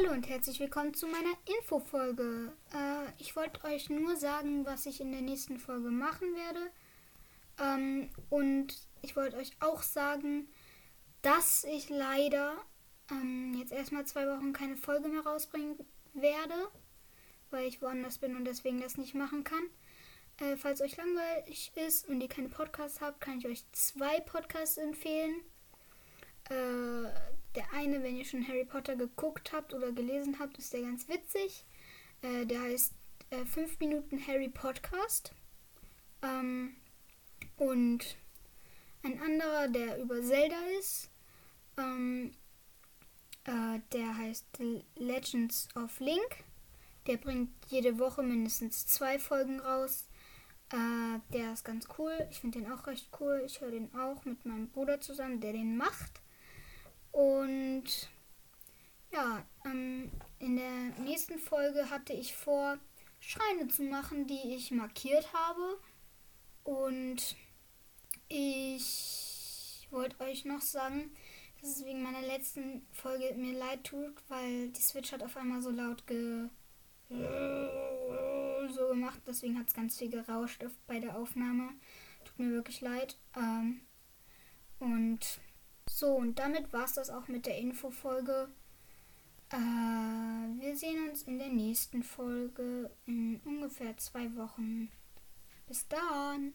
Hallo und herzlich willkommen zu meiner Infofolge. Äh, ich wollte euch nur sagen, was ich in der nächsten Folge machen werde. Ähm, und ich wollte euch auch sagen, dass ich leider ähm, jetzt erstmal zwei Wochen keine Folge mehr rausbringen werde, weil ich woanders bin und deswegen das nicht machen kann. Äh, falls euch langweilig ist und ihr keine Podcasts habt, kann ich euch zwei Podcasts empfehlen. Äh, eine, wenn ihr schon Harry Potter geguckt habt oder gelesen habt, ist der ganz witzig. Äh, der heißt äh, 5 Minuten Harry Podcast. Ähm, und ein anderer, der über Zelda ist, ähm, äh, der heißt Legends of Link. Der bringt jede Woche mindestens zwei Folgen raus. Äh, der ist ganz cool. Ich finde den auch recht cool. Ich höre den auch mit meinem Bruder zusammen, der den macht. Und ja, ähm, in der nächsten Folge hatte ich vor, Schreine zu machen, die ich markiert habe. Und ich wollte euch noch sagen, dass es wegen meiner letzten Folge mir leid tut, weil die Switch hat auf einmal so laut ge so gemacht. Deswegen hat es ganz viel gerauscht bei der Aufnahme. Tut mir wirklich leid. Ähm, und so, und damit war es das auch mit der Infofolge. Äh, wir sehen uns in der nächsten Folge in ungefähr zwei Wochen. Bis dann.